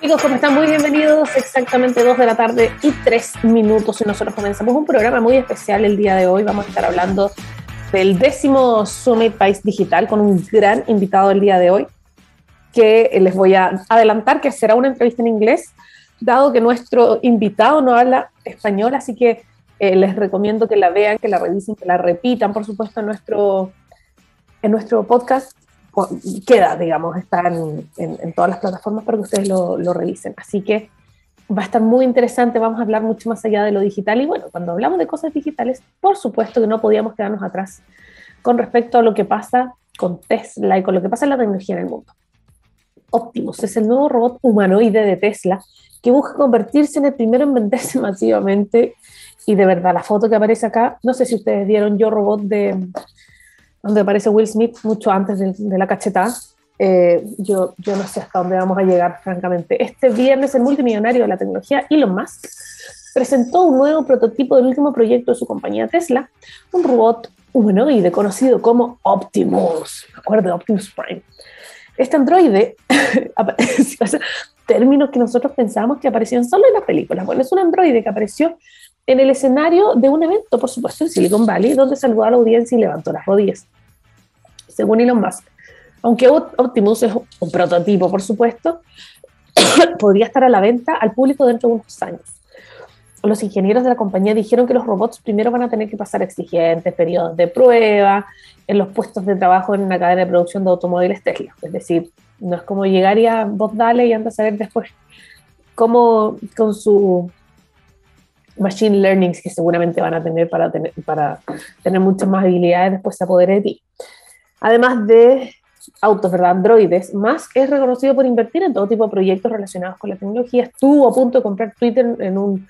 Chicos, ¿cómo están? Muy bienvenidos. Exactamente 2 de la tarde y 3 minutos y nosotros comenzamos un programa muy especial el día de hoy. Vamos a estar hablando del décimo Summit País Digital con un gran invitado el día de hoy que les voy a adelantar que será una entrevista en inglés, dado que nuestro invitado no habla español, así que eh, les recomiendo que la vean, que la revisen, que la repitan, por supuesto, en nuestro, en nuestro podcast queda, digamos, está en, en, todas las plataformas para que ustedes lo, lo, revisen. Así que va a estar muy interesante, vamos a hablar mucho más allá de lo digital. Y bueno, cuando hablamos de cosas digitales, por supuesto que no podíamos quedarnos atrás con respecto a lo que pasa con Tesla y con lo que pasa en la tecnología en el mundo. Optimus es el nuevo robot humanoide de Tesla que busca convertirse en el primero en venderse masivamente. Y de verdad, la foto que aparece acá, no sé si ustedes vieron Yo Robot de donde aparece Will Smith mucho antes de, la cachetada. Eh, yo, yo no sé hasta dónde vamos a llegar, francamente. Este viernes, el multimillonario de la tecnología, Elon Musk, presentó un nuevo prototipo del último proyecto de su compañía Tesla, un robot humanoide conocido como Optimus. ¿Me acuerdo de Optimus Prime? Este androide, términos que nosotros pensábamos que aparecían solo en las películas. Bueno, es un androide que apareció en el escenario de un evento, por supuesto, en Silicon Valley, donde saludó a la audiencia y levantó las rodillas. Según Elon Musk, aunque Optimus es un prototipo, por supuesto, podría estar a la venta al público dentro de unos años. Los ingenieros de la compañía dijeron que los robots primero van a tener que pasar exigentes periodos de prueba en los puestos de trabajo en una cadena de producción de automóviles Tesla. Es decir, no es como llegar y a vos dale y andas a ver después cómo con su machine learning que seguramente van a tener para tener, para tener muchas más habilidades después a poder de ti. Además de autos, ¿verdad? Androides, Musk es reconocido por invertir en todo tipo de proyectos relacionados con la tecnología. Estuvo a punto de comprar Twitter en un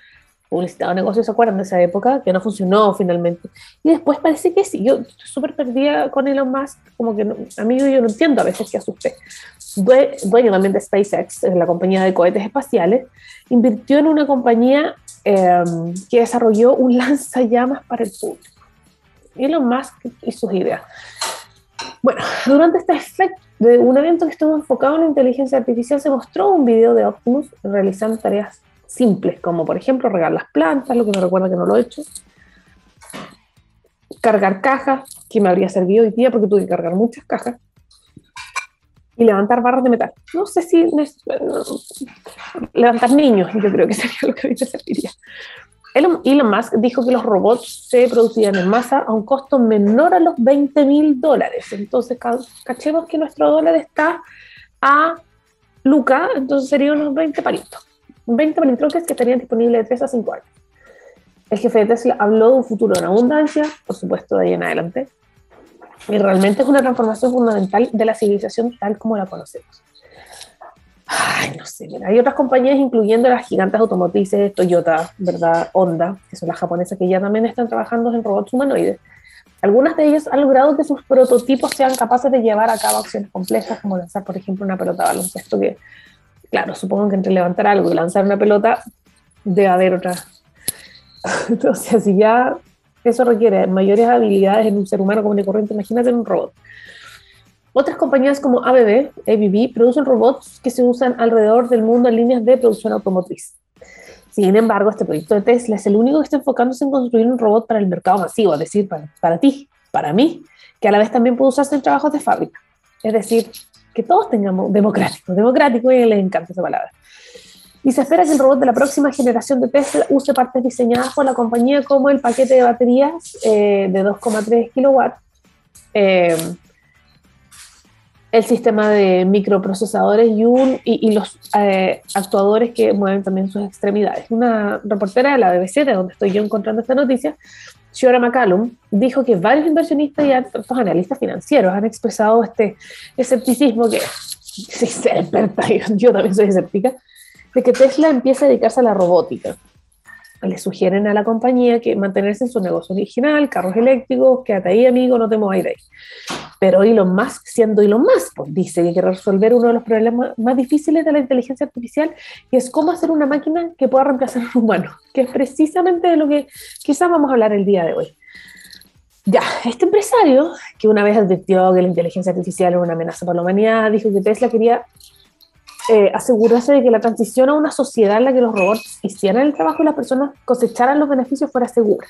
publicitado negocio, ¿se acuerdan de esa época? Que no funcionó finalmente. Y después parece que sí. Yo estoy súper perdida con Elon Musk, como que no, amigo, yo no entiendo a veces qué asusté. Dueño también de SpaceX, la compañía de cohetes espaciales, invirtió en una compañía Em, que desarrolló un lanzallamas para el público. Elon Musk y sus ideas. Bueno, durante este efecto de un evento que estuvo enfocado en la inteligencia artificial, se mostró un video de Optimus realizando tareas simples, como por ejemplo regar las plantas, lo que me recuerda que no lo he hecho, cargar cajas, que me habría servido hoy día porque tuve que cargar muchas cajas, y levantar barras de metal. No sé si levantar niños, yo creo que sería lo que a mí me serviría. Elon, Musk dijo que los robots se producían en masa a un costo menor a los 20 mil dólares. Entonces, cachemos que nuestro dólar está a Luca, entonces serían unos 20 palitos. 20 palitroques que estarían disponibles de 3 a 5 años. El jefe de Tesla habló de un futuro en abundancia, por supuesto, de ahí en adelante, y realmente es una transformación fundamental de la civilización tal como la conocemos. Ay, no sé, hay otras compañías, incluyendo las gigantes automotrices, Toyota, ¿verdad? Honda, que son las japonesas que ya también están trabajando en robots humanoides. Algunas de ellas han logrado que sus prototipos sean capaces de llevar a cabo acciones complejas, como lanzar, por ejemplo, una pelota de baloncesto, que, claro, supongo que entre levantar algo y lanzar una pelota, debe haber otra. Entonces, si ya eso requiere mayores habilidades en un ser humano común y corriente, imagínate en un robot. Otras compañías como ABB, ABB, producen robots que se usan alrededor del mundo en líneas de producción automotriz. Sin embargo, este proyecto de Tesla es el único que está enfocándose en construir un robot para el mercado masivo, es decir, para, para ti, para mí, que a la vez también puede usarse en trabajos de fábrica. Es decir, que todos tengamos democrático, democrático y les encanta esa palabra y se espera que el robot de la próxima generación de Tesla use partes diseñadas por la compañía como el paquete de baterías eh, de 2,3 kilowatts, eh, el sistema de microprocesadores y, los eh, actuadores que mueven también sus extremidades. Una reportera de la BBC, de donde estoy yo encontrando esta noticia, Shiora McCallum, dijo que varios inversionistas y altos analistas financieros han expresado este escepticismo que, si yo también soy escéptica, de que Tesla empiece a dedicarse a la robótica. Le sugieren a la compañía que mantenerse en su negocio original, carros eléctricos, quédate ahí, amigo, no te muevas ahí. Pero Elon Musk, siendo Elon Musk, pues, dice que quiere resolver uno de los problemas más difíciles de la inteligencia artificial, que es cómo hacer una máquina que pueda reemplazar a un humano, que es precisamente de lo que quizás vamos a hablar el día de hoy. Ya, este empresario, que una vez advirtió que la inteligencia artificial era una amenaza para la humanidad, dijo que Tesla quería eh, asegurarse de que la transición a una sociedad en la que los robots hicieran el trabajo y las personas cosecharan los beneficios fuera segura.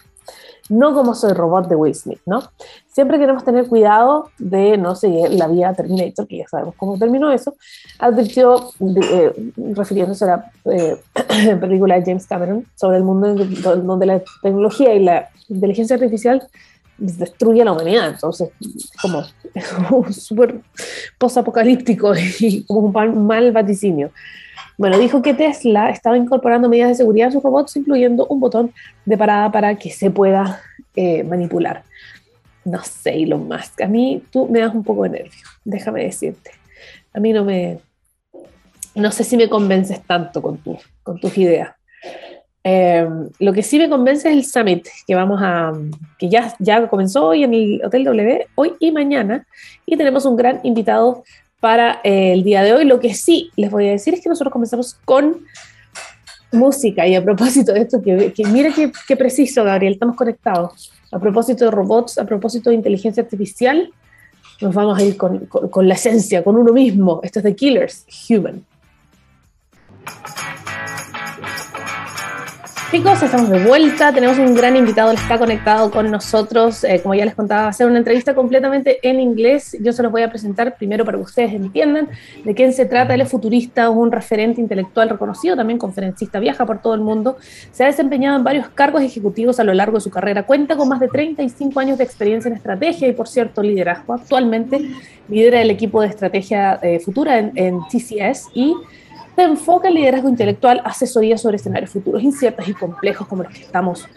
No como soy robot de Will Smith, ¿no? Siempre queremos tener cuidado de no seguir la vía Terminator, que ya sabemos cómo terminó eso, advirtió, eh, refiriéndose a la eh, película de James Cameron sobre el mundo donde la tecnología y la inteligencia artificial destruye a la humanidad. Entonces, como, súper posapocalíptico y como un mal vaticinio. Bueno, dijo que Tesla estaba incorporando medidas de seguridad a sus robots, incluyendo un botón de parada para que se pueda eh, manipular. No sé, lo más A mí tú me das un poco de nervio, déjame decirte. A mí no me... No sé si me convences tanto con, tu, con tus ideas. Eh, lo que sí me convence es el summit que vamos a, que ya, ya comenzó hoy en el Hotel W, hoy y mañana, y tenemos un gran invitado para eh, el día de hoy. Lo que sí les voy a decir es que nosotros comenzamos con música, y a propósito de esto, que, que mira qué, preciso, Gabriel, estamos conectados. A propósito de robots, a propósito de inteligencia artificial, nos vamos a ir con, con la esencia, con uno mismo. Esto es The Killers, Human. Chicos, estamos de vuelta. Tenemos un gran invitado, él está conectado con nosotros. Eh, como ya les contaba, va a ser una entrevista completamente en inglés. Yo se los voy a presentar primero para que ustedes entiendan de quién se trata. Él es futurista, un referente intelectual reconocido, también conferencista, viaja por todo el mundo. Se ha desempeñado en varios cargos ejecutivos a lo largo de su carrera. Cuenta con más de 35 años de experiencia en estrategia y, por cierto, liderazgo. Actualmente lidera el equipo de estrategia eh, futura en, en TCS y se enfoca en liderazgo intelectual, asesoría sobre escenarios futuros inciertos y complejos como los que estamos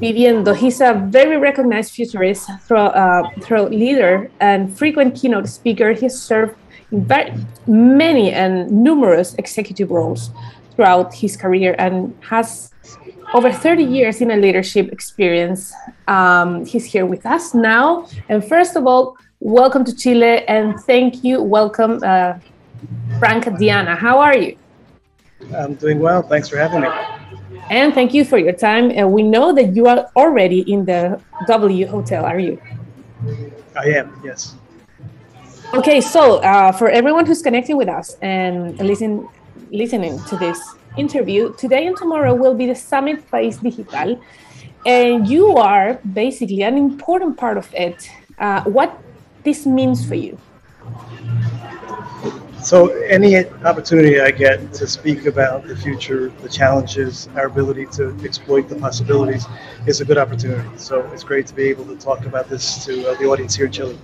viviendo. He's a very recognized futurist, through, uh, through leader and frequent keynote speaker. He served in very many and numerous executive roles throughout his career and has over 30 years in a leadership experience. Um, he's here with us now. And first of all, welcome to Chile and thank you. Welcome, uh, Frank Diana. How are you? I'm doing well. Thanks for having me. And thank you for your time. Uh, we know that you are already in the W Hotel, are you? I am, yes. Okay, so uh, for everyone who's connecting with us and listen, listening to this interview, today and tomorrow will be the Summit País Digital. And you are basically an important part of it. Uh, what this means for you? So, any opportunity I get to speak about the future, the challenges, our ability to exploit the possibilities is a good opportunity. So, it's great to be able to talk about this to uh, the audience here in Chile.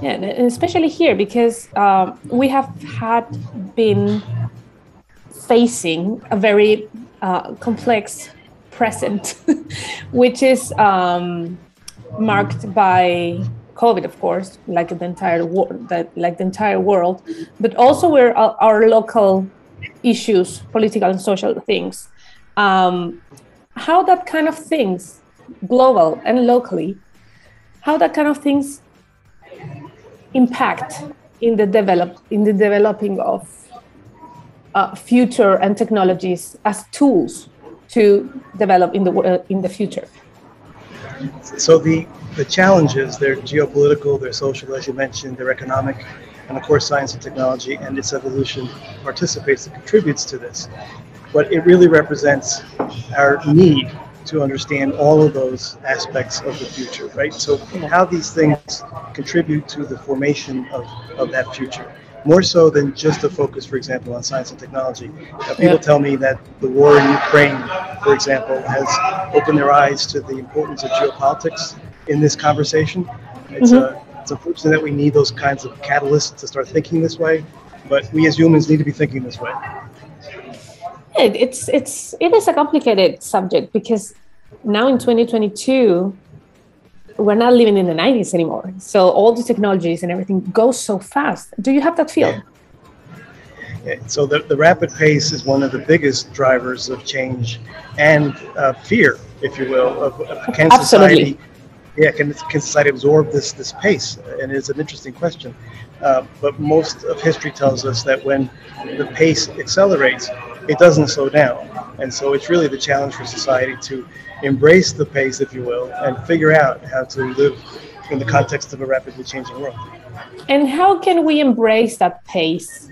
Yeah, and especially here because um, we have had been facing a very uh, complex present, which is um, marked by COVID, of course, like the entire world, like the entire world, but also where our, local issues, political and social things. Um, how that kind of things, global and locally, how that kind of things impact in the develop in the developing of uh, future and technologies as tools to develop in the uh, in the future. So the the challenges, they're geopolitical, they're social, as you mentioned, they're economic, and of course, science and technology and its evolution participates and contributes to this. But it really represents our need to understand all of those aspects of the future, right? So, how these things contribute to the formation of, of that future more so than just a focus, for example, on science and technology. Uh, people yeah. tell me that the war in Ukraine, for example, has opened their eyes to the importance of geopolitics in this conversation. It's, mm-hmm. uh, it's unfortunate that we need those kinds of catalysts to start thinking this way, but we as humans need to be thinking this way. It's it's it is a complicated subject because now in 2022 we're not living in the 90s anymore. So all the technologies and everything goes so fast. Do you have that feel? Yeah. Yeah. So the, the rapid pace is one of the biggest drivers of change and uh, fear, if you will, of, of can Absolutely. society yeah, can, can society absorb this this pace? And it's an interesting question. Uh, but most of history tells us that when the pace accelerates, it doesn't slow down. And so it's really the challenge for society to embrace the pace, if you will, and figure out how to live in the context of a rapidly changing world. And how can we embrace that pace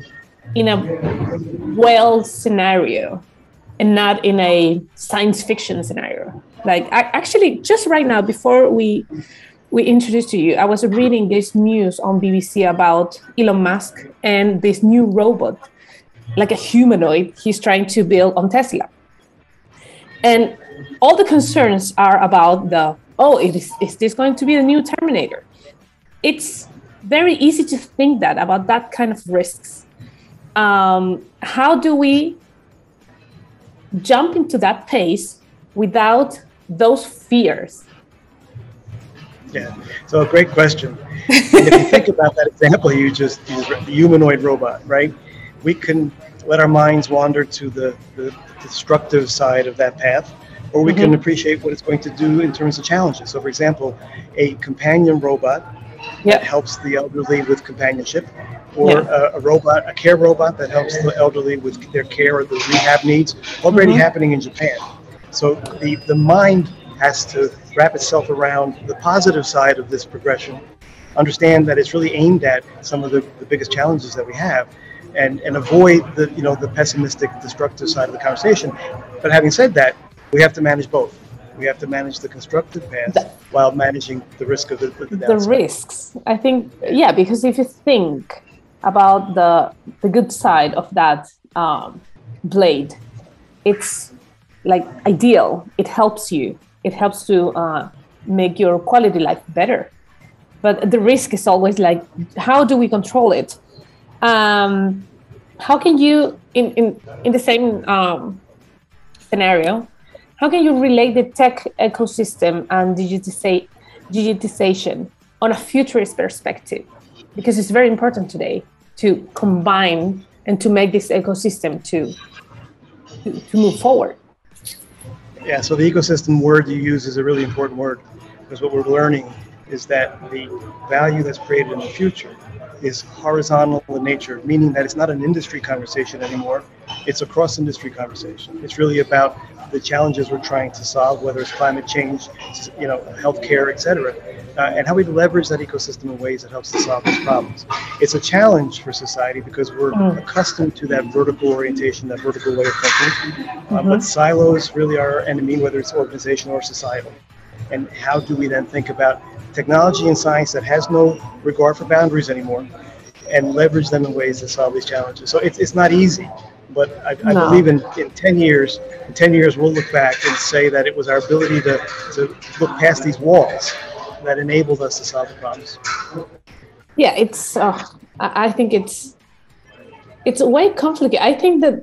in a well scenario and not in a science fiction scenario. Like I, actually, just right now before we we introduced to you, I was reading this news on BBC about Elon Musk and this new robot, like a humanoid, he's trying to build on Tesla. And all the concerns are about the oh, is, is this going to be the new Terminator? It's very easy to think that about that kind of risks. Um, how do we jump into that pace without those fears? Yeah, so a great question. if you think about that example you just used, the humanoid robot, right? We can let our minds wander to the, the destructive side of that path, or we mm-hmm. can appreciate what it's going to do in terms of challenges. So, for example, a companion robot yep. that helps the elderly with companionship, or yeah. a, a, robot, a care robot that helps the elderly with their care or the rehab needs, already mm-hmm. happening in Japan. So the, the mind has to wrap itself around the positive side of this progression, understand that it's really aimed at some of the, the biggest challenges that we have, and, and avoid the you know the pessimistic, destructive side of the conversation. But having said that, we have to manage both. We have to manage the constructive path while managing the risk of the, the, the risks. I think yeah, because if you think about the the good side of that um, blade, it's like ideal. It helps you it helps to uh, make your quality life better but the risk is always like how do we control it um, how can you in, in, in the same um, scenario how can you relate the tech ecosystem and digitiza- digitization on a futurist perspective because it's very important today to combine and to make this ecosystem to, to, to move forward yeah, so the ecosystem word you use is a really important word because what we're learning is that the value that's created in the future is horizontal in nature, meaning that it's not an industry conversation anymore. It's a cross industry conversation. It's really about the challenges we're trying to solve, whether it's climate change, you know, healthcare, et cetera, uh, and how we leverage that ecosystem in ways that helps to solve those problems. It's a challenge for society because we're mm. accustomed to that vertical orientation, that vertical way of thinking. Uh, mm-hmm. But silos really are our enemy, whether it's organizational or societal. And how do we then think about technology and science that has no regard for boundaries anymore and leverage them in ways to solve these challenges? So it's, it's not easy. But I, I no. believe in, in 10 years, in 10 years, we'll look back and say that it was our ability to, to look past these walls that enabled us to solve the problems. Yeah, it's, uh, I think it's, it's way complicated. I think that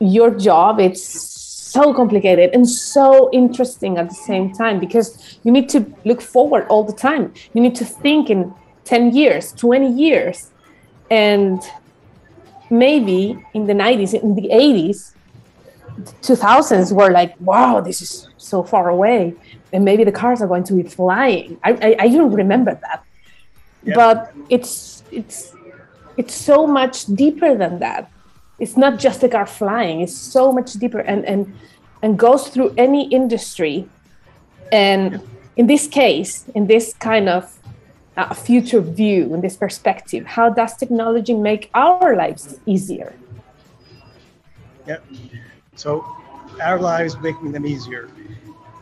your job, it's so complicated and so interesting at the same time because you need to look forward all the time. You need to think in 10 years, 20 years. And maybe in the 90s, in the 80s, 2000s were like, wow, this is so far away. And maybe the cars are going to be flying. I, I, I don't remember that. Yeah. But it's, it's, it's so much deeper than that. It's not just the car flying, it's so much deeper and, and, and goes through any industry. And in this case, in this kind of a future view and this perspective. How does technology make our lives easier? Yeah so our lives making them easier.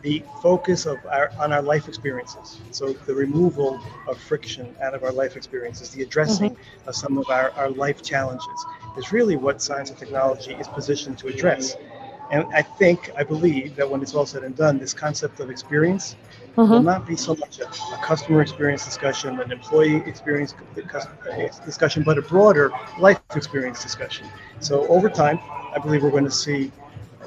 The focus of our on our life experiences. So the removal of friction out of our life experiences the addressing mm-hmm. of some of our, our life challenges is really what science and technology is positioned to address and i think i believe that when it's all said and done this concept of experience mm-hmm. will not be so much a, a, customer experience discussion, an employee experience discussion, but a broader life experience discussion. So over time, I believe we're going to see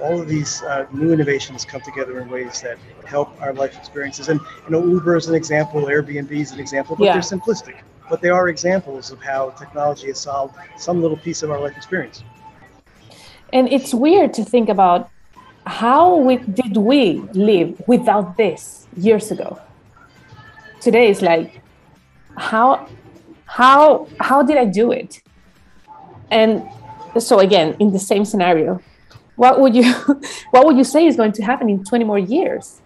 all of these uh, new innovations come together in ways that help our life experiences. And you know, Uber is an example, Airbnb is an example, but yeah. they're simplistic. But they are examples of how technology has solved some little piece of our life experience. And it's weird to think about how we, did we live without this years ago. Today is like how how how did i do it? And so again in the same scenario what would you what would you say is going to happen in 20 more years?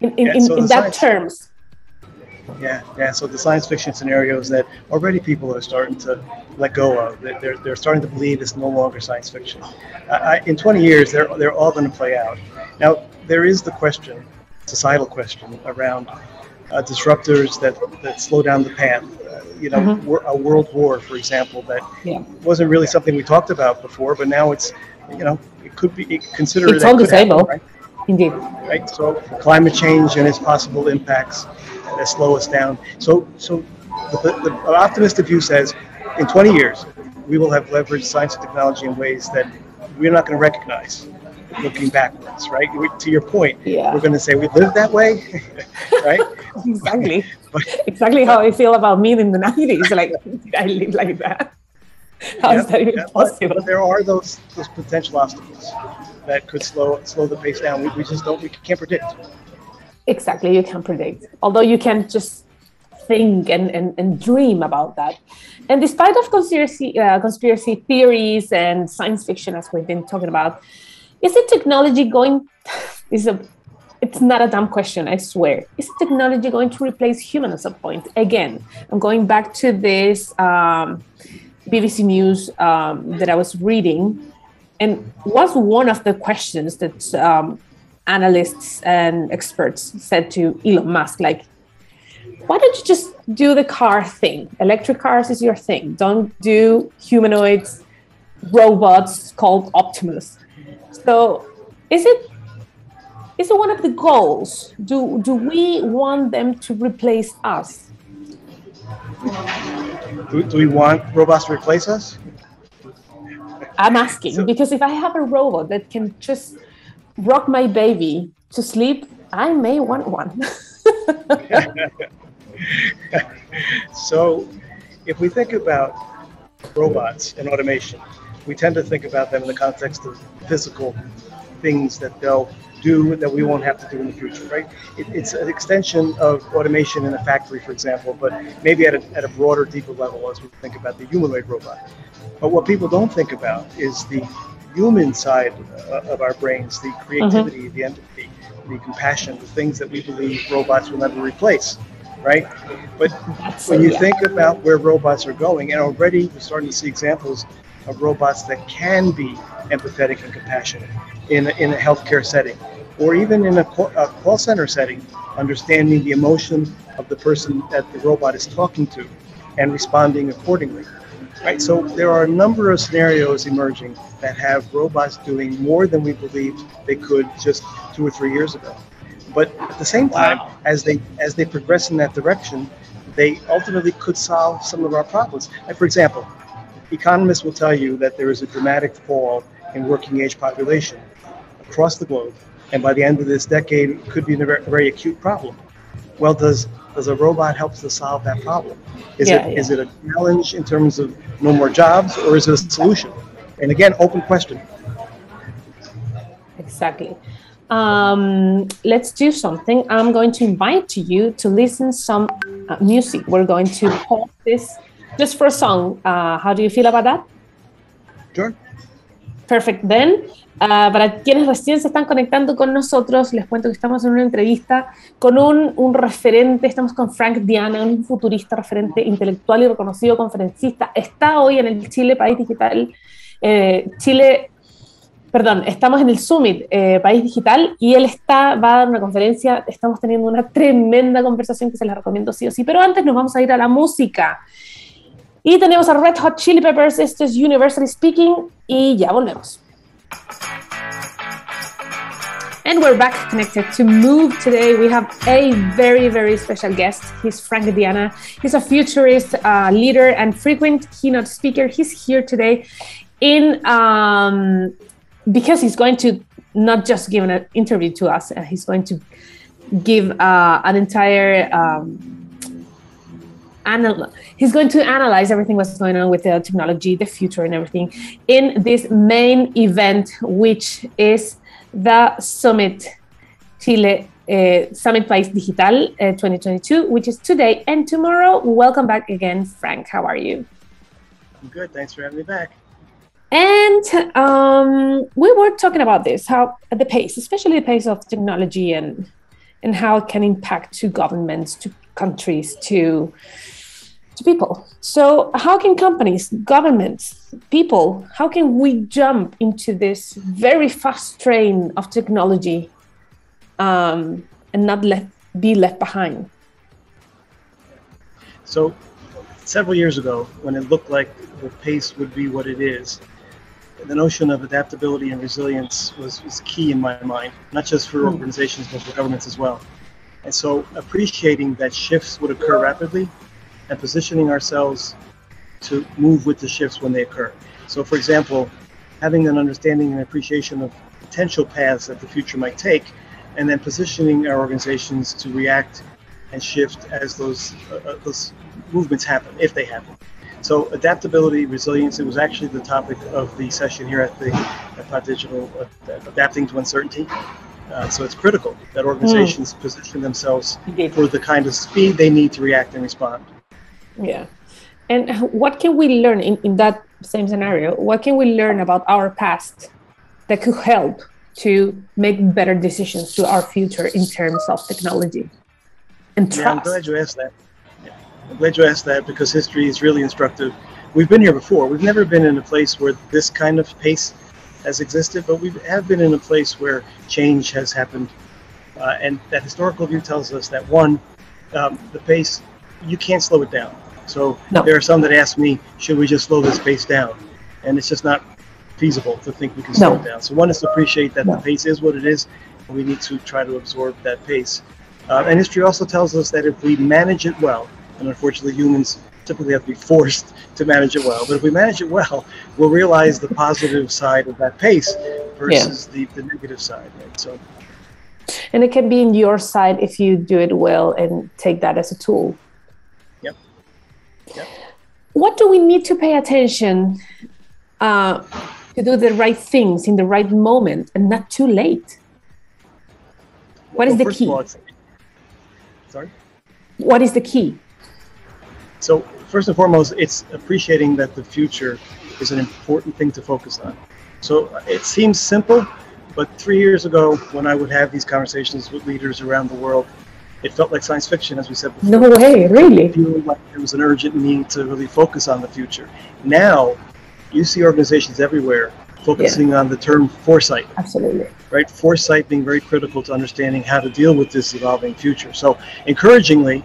In in, yeah, so in, in that terms Yeah, yeah. So the science fiction scenarios that already people are starting to let go of, they're, they're starting to believe it's no longer science fiction. I, in 20 years, they're, they're all going to play out. Now, there is the question, societal question, around uh, disruptors that, that slow down the path. Uh, you know, mm-hmm. a world war, for example, that yeah. wasn't really something we talked about before, but now it's, you know, it could be considered. It's on the table. Right? Indeed. Right. So climate change and its possible impacts that slow us down. So, so the, the, optimistic view says, in 20 years, we will have leveraged science and technology in ways that we're not going to recognize looking backwards, right? We, to your point, yeah. we're going to say we lived that way, right? exactly. but, exactly how I feel about me in the 90s. Like, I live like that? How yeah, is that even yeah, possible? But there are those those potential obstacles that could slow slow the pace down. We, we just don't we can't predict. Exactly, you can't predict. Although you can just think and, and, and dream about that. And despite of conspiracy uh, conspiracy theories and science fiction, as we've been talking about, is the technology going? Is a it's not a dumb question, I swear. Is technology going to replace humans at some point? Again, I'm going back to this um, BBC News um, that I was reading, and was one of the questions that um, analysts and experts said to Elon Musk, like, why don't you just do the car thing? Electric cars is your thing. Don't do humanoids, robots called Optimus. So, is it is it one of the goals? Do do we want them to replace us? Do, do we want robots to replace us? I'm asking so, because if I have a robot that can just rock my baby to sleep, I may want one. so, if we think about robots and automation, we tend to think about them in the context of physical things that they'll do that we won't have to do in the future, right? It, it's an extension of automation in a factory, for example, but maybe at a, at a broader, deeper level as we think about the humanoid robot. But what people don't think about is the human side uh, of our brains, the creativity, mm-hmm. the empathy, the compassion, the things that we believe robots will never replace, right? But when you think about where robots are going, and already we're starting to see examples of robots that can be empathetic and compassionate in a, in a healthcare setting, or even in a call, a call center setting, understanding the emotion of the person that the robot is talking to and responding accordingly. Right, so there are a number of scenarios emerging that have robots doing more than we believed they could just two or three years ago. But at the same time, wow. as they as they progress in that direction, they ultimately could solve some of our problems. Like for example, economists will tell you that there is a dramatic fall in working age population across the globe, and by the end of this decade, it could be a very, a very acute problem. Well, does does a robot help to solve that problem? Is yeah, it yeah. is it a challenge in terms of no more jobs, or is it a solution? And again, open question. Exactly. Um, let's do something. I'm going to invite you to listen some uh, music. We're going to pause this just for a song. Uh, how do you feel about that? Sure. Perfect. Then Uh, para quienes recién se están conectando con nosotros, les cuento que estamos en una entrevista con un, un, referente, estamos con Frank Diana, un futurista, referente intelectual y reconocido conferencista. Está hoy en el Chile País Digital, eh, Chile, perdón, estamos en el Summit eh, País Digital y él está, va a dar una conferencia, estamos teniendo una tremenda conversación que se les recomiendo sí o sí, pero antes nos vamos a ir a la música. Y tenemos a Red Hot Chili Peppers, esto es Universally Speaking y ya volvemos. And we're back connected to Move today. We have a very, very special guest. He's Frank Diana. He's a futurist, uh, leader, and frequent keynote speaker. He's here today in um, because he's going to not just give an interview to us. Uh, he's going to give uh, an entire um, anal- he's going to analyze everything what's going on with the technology, the future, and everything in this main event, which is the Summit Chile uh, Summit País Digital uh, 2022, which is today and tomorrow. Welcome back again, Frank. How are you? I'm good. Thanks for having me back. And um, we were talking about this, how the pace, especially the pace of technology and and how it can impact to governments, to countries to to people. So how can companies, governments, people, how can we jump into this very fast train of technology um, and not let be left behind? So several years ago, when it looked like the pace would be what it is, the notion of adaptability and resilience was, was key in my mind, not just for hmm. organizations, but for governments as well. And so appreciating that shifts would occur rapidly and positioning ourselves to move with the shifts when they occur. So, for example, having an understanding and appreciation of potential paths that the future might take, and then positioning our organizations to react and shift as those, uh, uh those movements happen, if they happen. So adaptability, resilience, it was actually the topic of the session here at the at Digital, uh, adapting to uncertainty. Uh, so it's critical that organizations mm. position themselves for the kind of speed they need to react and respond. Yeah. And what can we learn in, in that same scenario? What can we learn about our past that could help to make better decisions to our future in terms of technology and trust? Yeah, I'm glad you asked that. I'm glad you asked that because history is really instructive. We've been here before. We've never been in a place where this kind of pace has existed, but we have been in a place where change has happened. Uh, and that historical view tells us that one, um, the pace, you can't slow it down. So no. there are some that ask me, should we just slow this pace down? And it's just not feasible to think we can slow no. it down. So one is to appreciate that no. the pace is what it is, and we need to try to absorb that pace. Uh, and history also tells us that if we manage it well, and unfortunately humans typically have to be forced to manage it well. But if we manage it well, we'll realize the positive side of that pace versus yeah. the, the negative side. Right? So, and it can be in your side if you do it well and take that as a tool. Yep. What do we need to pay attention uh, to do the right things in the right moment and not too late? What well, is the key? All, sorry. What is the key? So first and foremost, it's appreciating that the future is an important thing to focus on. So it seems simple, but three years ago, when I would have these conversations with leaders around the world, it felt like science fiction, as we said before. No way, really? It felt like there was an urgent need to really focus on the future. Now, you see organizations everywhere focusing yeah. on the term foresight. Absolutely. Right? Foresight being very critical to understanding how to deal with this evolving future. So, encouragingly,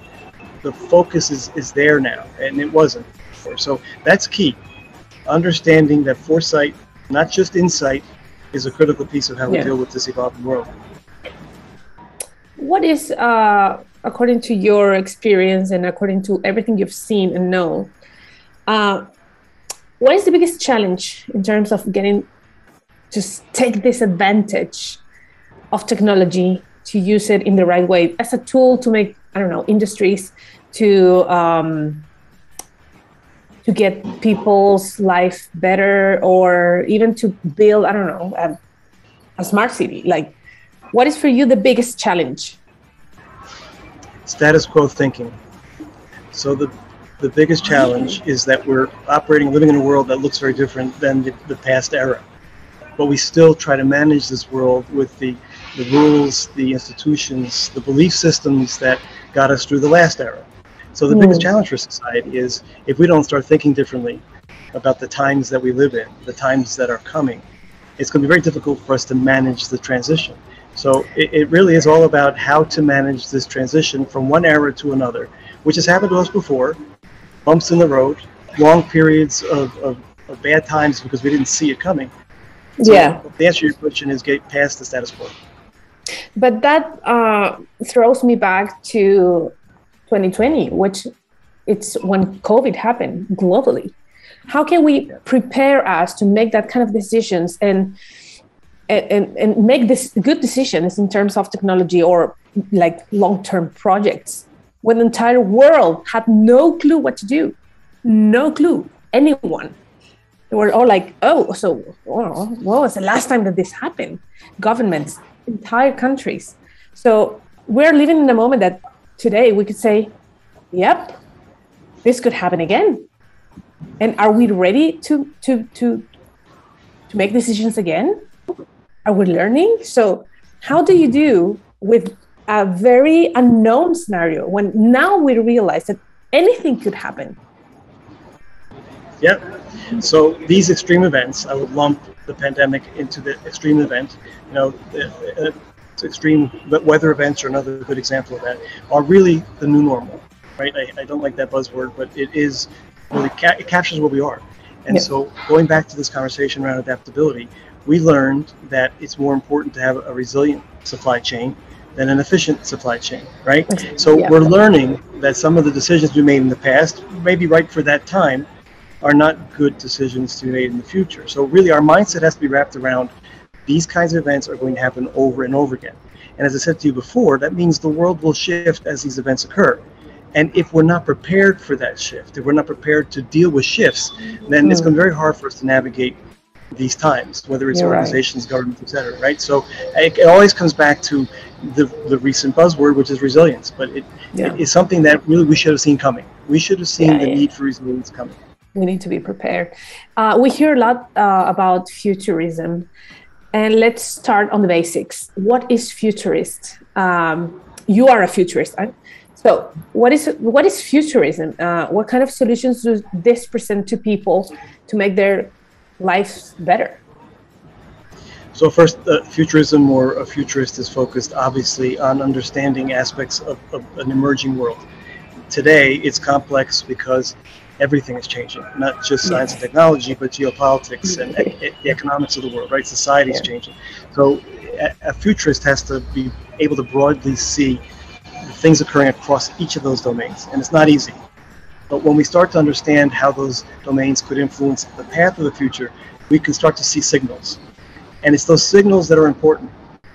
the focus is, is there now, and it wasn't before. So that's key. Understanding that foresight, not just insight, is a critical piece of how yeah. we deal with this evolving world. What is, uh, according to your experience and according to everything you've seen and know, uh, what is the biggest challenge in terms of getting to take this advantage of technology to use it in the right way as a tool to make I don't know industries to um, to get people's life better or even to build I don't know a, a smart city. Like, what is for you the biggest challenge? Status quo thinking. So the the biggest challenge is that we're operating, living in a world that looks very different than the, the past era. But we still try to manage this world with the, the rules, the institutions, the belief systems that got us through the last era. So the mm. biggest challenge for society is if we don't start thinking differently about the times that we live in, the times that are coming, it's going to be very difficult for us to manage the transition. So it, it really is all about how to manage this transition from one era to another, which has happened to us before, bumps in the road, long periods of, of, of bad times because we didn't see it coming. So yeah. The answer to your question is get past the status quo. But that uh, throws me back to 2020, which it's when COVID happened globally. How can we prepare us to make that kind of decisions and and, and make this good decisions in terms of technology or like long-term projects when the entire world had no clue what to do. No clue. Anyone. They were all like oh so well, what was the last time that this happened? Governments entire countries. So we're living in a moment that today we could say, yep, this could happen again. And are we ready to to to to make decisions again? Are we learning? So how do you do with a very unknown scenario when now we realize that anything could happen. Yep. So these extreme events, I would lump the pandemic into the extreme event. You know, uh, extreme weather events are another good example of that. Are really the new normal, right? I, I don't like that buzzword, but it is really ca- it captures where we are. And yep. so going back to this conversation around adaptability, we learned that it's more important to have a resilient supply chain than an efficient supply chain, right? So yeah. we're learning that some of the decisions we made in the past may be right for that time, are not good decisions to be made in the future. So really, our mindset has to be wrapped around these kinds of events are going to happen over and over again. And as I said to you before, that means the world will shift as these events occur. And if we're not prepared for that shift, if we're not prepared to deal with shifts, then mm. it's going to be very hard for us to navigate these times, whether it's You're organizations, right. governments, et cetera, right? So it, it, always comes back to the, the recent buzzword, which is resilience. But it, yeah. it is something that really we should have seen coming. We should have seen yeah, the yeah. need for resilience coming. We need to be prepared. Uh, we hear a lot uh, about futurism. And let's start on the basics. What is futurist? Um, you are a futurist, right? So, what is what is futurism? Uh, what kind of solutions does this present to people to make their life better? So first, uh, futurism or a futurist is focused obviously on understanding aspects of, of, an emerging world. Today, it's complex because everything is changing, not just science and technology, but geopolitics and e- the economics of the world, right? Society is yeah. changing. So a, a futurist has to be able to broadly see things occurring across each of those domains, and it's not easy. But when we start to understand how those domains could influence the path of the future, we can start to see signals. And it's those signals that are important,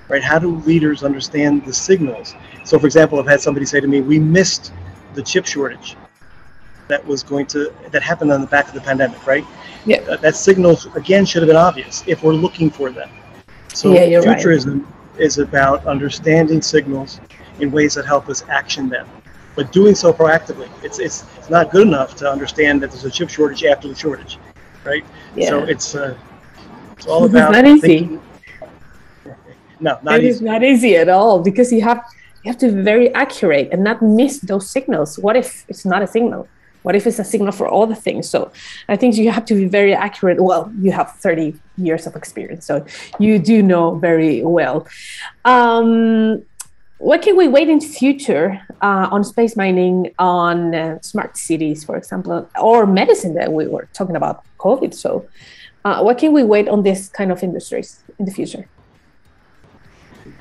right? How do leaders understand the signals? So, for example, I've had somebody say to me, We missed the chip shortage that was going to, that happened on the back of the pandemic, right? Yeah. Uh, that signal, again, should have been obvious if we're looking for them. So, yeah, futurism right. is about understanding signals in ways that help us action them but doing so proactively. It's, it's not good enough to understand that there's a chip shortage after the shortage, right? Yeah. So it's uh, it's all about. It's not easy. Thinking, no, not it easy. It's not easy at all because you have you have to be very accurate and not miss those signals. What if it's not a signal? What if it's a signal for all the things? So I think you have to be very accurate. Well, you have 30 years of experience, so you do know very well. Um, what can we wait in future uh, on space mining, on uh, smart cities, for example, or medicine that we were talking about COVID? So, uh, what can we wait on this kind of industries in the future?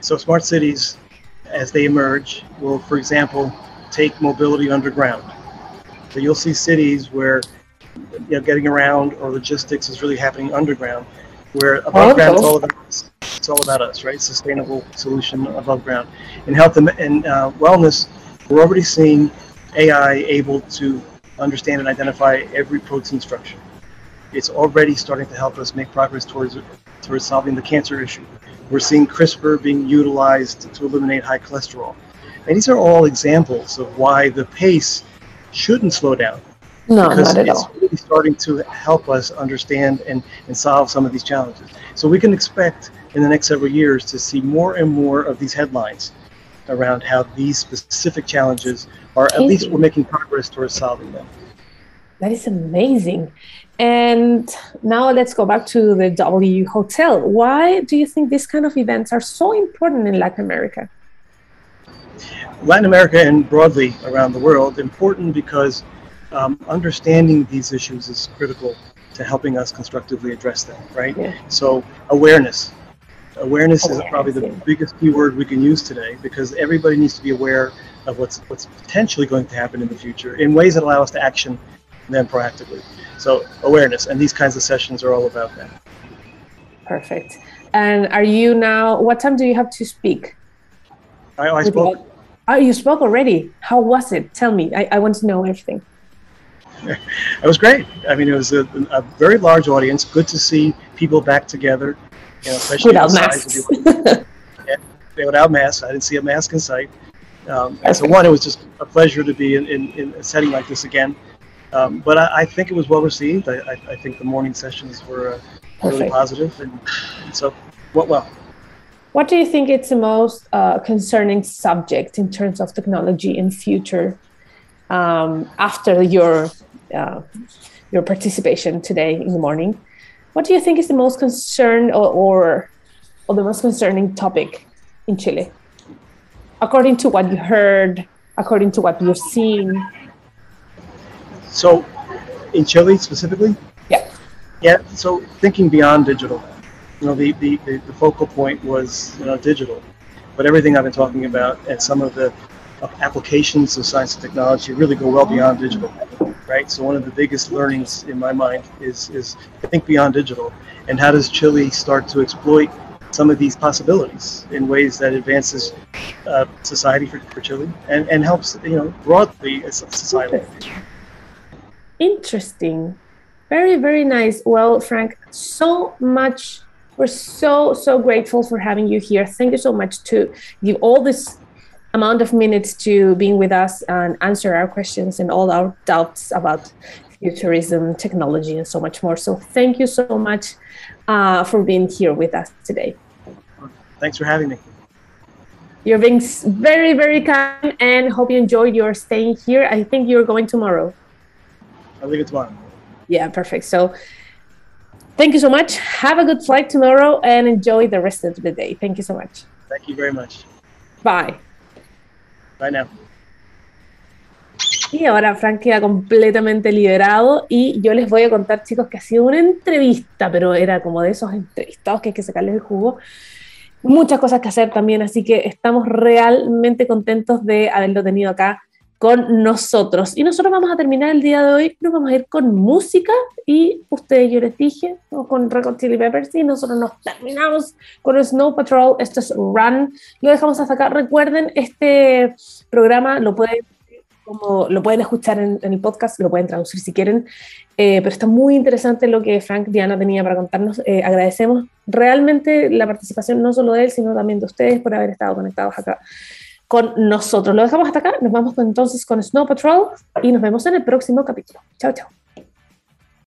So, smart cities, as they emerge, will, for example, take mobility underground. So, you'll see cities where you know, getting around or logistics is really happening underground, where above oh, ground is all about us. It's all about us, right? Sustainable solution above ground. In health and, and uh, wellness, we're already seeing AI able to understand and identify every protein structure. It's already starting to help us make progress towards towards solving the cancer issue. We're seeing CRISPR being utilized to eliminate high cholesterol. And these are all examples of why the pace shouldn't slow down. No, because not at it's all. really starting to help us understand and, and solve some of these challenges. So we can expect in the next several years to see more and more of these headlines around how these specific challenges are at least we're making progress towards solving them. That is amazing. And now let's go back to the W Hotel. Why do you think these kind of events are so important in Latin America? Latin America and broadly around the world, important because um, understanding these issues is critical to helping us constructively address them, right? Yeah. So awareness. Awareness, is probably the yeah. biggest keyword we can use today because everybody needs to be aware of what's what's potentially going to happen in the future in ways that allow us to action them proactively. So awareness, and these kinds of sessions are all about that. Perfect. And are you now? What time do you have to speak? I, I spoke. Oh, you spoke already. How was it? Tell me. I, I want to know everything it was great. I mean, it was a, a, very large audience. Good to see people back together, you know, especially without masks. yeah, without masks. I didn't see a mask in sight. Um, and so, one, it was just a pleasure to be in, in, in a setting like this again. Um, but I, I, think it was well received. I, I, I think the morning sessions were uh, really positive, and, and so went well. What do you think is the most uh, concerning subject in terms of technology in future um, after your uh, your participation today in the morning? What do you think is the most concern or, or, or the most concerning topic in Chile, according to what you heard, according to what you've seen? So, in Chile specifically? Yeah. Yeah. So thinking beyond digital, you know, the, the, the, the focal point was you know, digital, but everything I've been talking about and some of the applications of science and technology really go well beyond digital, right? So one of the biggest learnings in my mind is is think beyond digital, and how does Chile start to exploit some of these possibilities in ways that advances uh, society for, for Chile and, and helps you know broadly as a society. Interesting, very very nice. Well, Frank, so much. We're so so grateful for having you here. Thank you so much to give all this amount of minutes to being with us and answer our questions and all our doubts about futurism, technology, and so much more. So thank you so much uh, for being here with us today. Thanks for having me. You're being very, very kind and hope you enjoyed your staying here. I think you're going tomorrow. I'll leave it tomorrow. Yeah, perfect. So thank you so much. Have a good flight tomorrow and enjoy the rest of the day. Thank you so much. Thank you very much. Bye. Bye now. Y ahora Frank queda completamente liberado y yo les voy a contar, chicos, que ha sido una entrevista, pero era como de esos entrevistados que hay que sacarles el jugo. Muchas cosas que hacer también, así que estamos realmente contentos de haberlo tenido acá con nosotros. Y nosotros vamos a terminar el día de hoy, nos vamos a ir con música y ustedes, yo les dije, con Record Chili Peppers y nosotros nos terminamos con Snow Patrol, esto es Run, lo dejamos hasta acá. Recuerden, este programa lo pueden, como, lo pueden escuchar en, el podcast, lo pueden traducir si quieren, eh, pero está muy interesante lo que Frank Diana tenía para contarnos. Eh, agradecemos realmente la participación no solo de él, sino también de ustedes por haber estado conectados acá con nosotros. Lo dejamos hasta acá, nos vamos entonces con Snow Patrol y nos vemos en el próximo capítulo. Chao, chao.